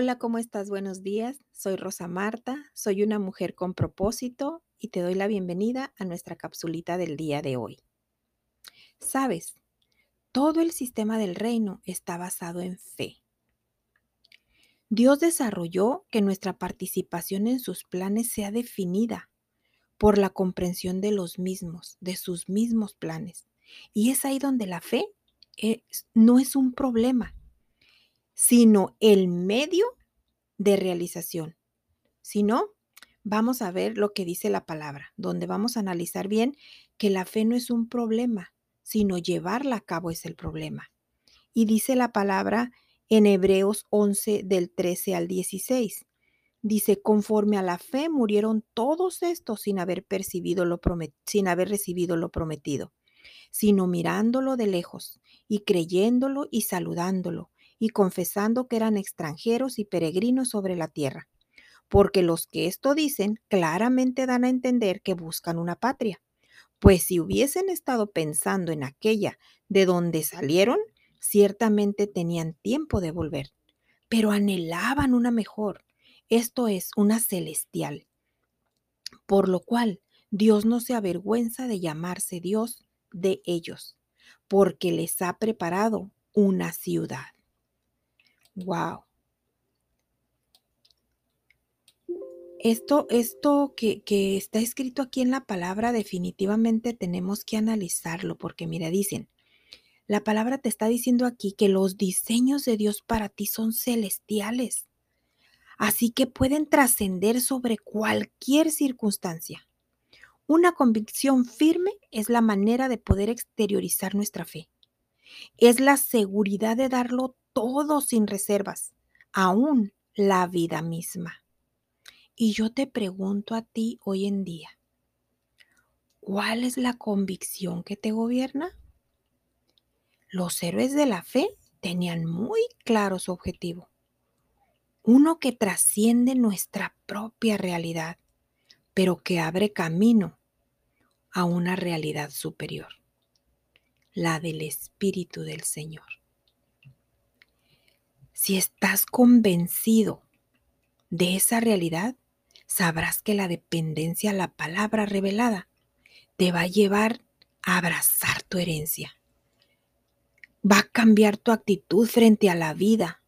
Hola, ¿cómo estás? Buenos días. Soy Rosa Marta, soy una mujer con propósito y te doy la bienvenida a nuestra capsulita del día de hoy. Sabes, todo el sistema del reino está basado en fe. Dios desarrolló que nuestra participación en sus planes sea definida por la comprensión de los mismos, de sus mismos planes. Y es ahí donde la fe no es un problema, sino el medio de realización. Si no, vamos a ver lo que dice la palabra, donde vamos a analizar bien que la fe no es un problema, sino llevarla a cabo es el problema. Y dice la palabra en Hebreos 11 del 13 al 16. Dice, conforme a la fe murieron todos estos sin haber percibido lo sin haber recibido lo prometido, sino mirándolo de lejos y creyéndolo y saludándolo y confesando que eran extranjeros y peregrinos sobre la tierra, porque los que esto dicen claramente dan a entender que buscan una patria, pues si hubiesen estado pensando en aquella de donde salieron, ciertamente tenían tiempo de volver, pero anhelaban una mejor, esto es, una celestial, por lo cual Dios no se avergüenza de llamarse Dios de ellos, porque les ha preparado una ciudad. Wow. Esto, esto que, está escrito aquí en la palabra definitivamente tenemos que analizarlo porque mira, dicen, la palabra te está diciendo aquí que los diseños de Dios para ti son celestiales, así que pueden trascender sobre cualquier circunstancia. Una convicción firme es la manera de poder exteriorizar nuestra fe. Es la seguridad de darlo todo sin reservas, aún la vida misma. Y yo te pregunto a ti hoy en día, ¿cuál es la convicción que te gobierna? Los héroes de la fe tenían muy claro su objetivo, uno que trasciende nuestra propia realidad, pero que abre camino a una realidad superior, la del Espíritu del Señor. Si estás convencido de esa realidad, sabrás que la dependencia a la palabra revelada te va a llevar a abrazar tu herencia. Va a cambiar tu actitud frente a la vida.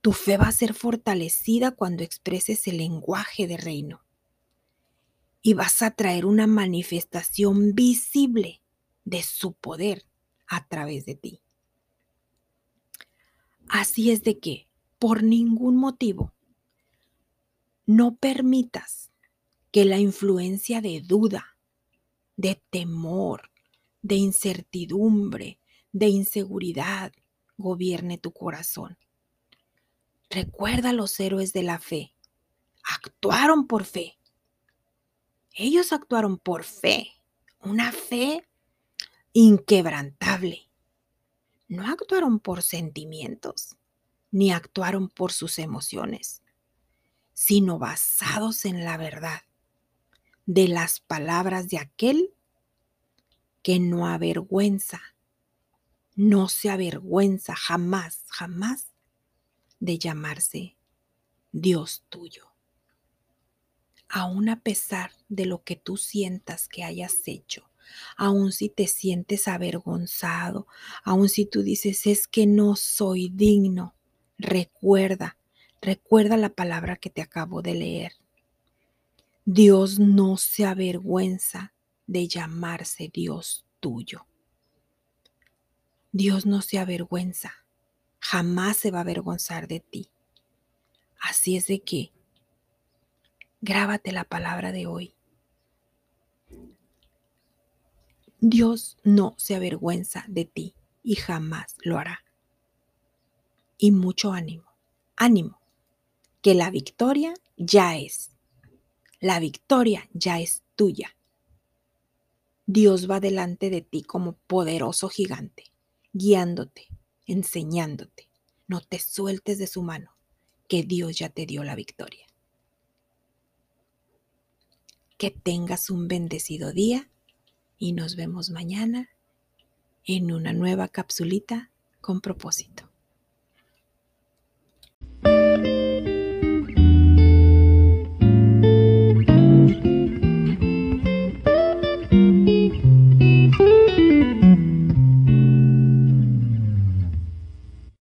Tu fe va a ser fortalecida cuando expreses el lenguaje de reino. Y vas a traer una manifestación visible de su poder a través de ti. Así es de que, por ningún motivo, no permitas que la influencia de duda, de temor, de incertidumbre, de inseguridad gobierne tu corazón. Recuerda los héroes de la fe. Actuaron por fe. Ellos actuaron por fe, una fe inquebrantable no actuaron por sentimientos, ni actuaron por sus emociones, sino basados en la verdad de las palabras de aquel que no avergüenza, no se avergüenza jamás, jamás de llamarse Dios tuyo. Aún a pesar de lo que tú sientas que hayas hecho, aun si te sientes avergonzado, aun si tú dices, es que no soy digno, recuerda, recuerda la palabra que te acabo de leer. Dios no se avergüenza de llamarse Dios tuyo. Dios no se avergüenza, jamás se va a avergonzar de ti. Así es de que grábate la palabra de hoy Dios no se avergüenza de ti y jamás lo hará. Y mucho ánimo, ánimo, que la victoria ya es. La victoria ya es tuya. Dios va delante de ti como poderoso gigante, guiándote, enseñándote. No te sueltes de su mano, que Dios ya te dio la victoria. Que tengas un bendecido día y nos vemos mañana en una nueva capsulita con propósito.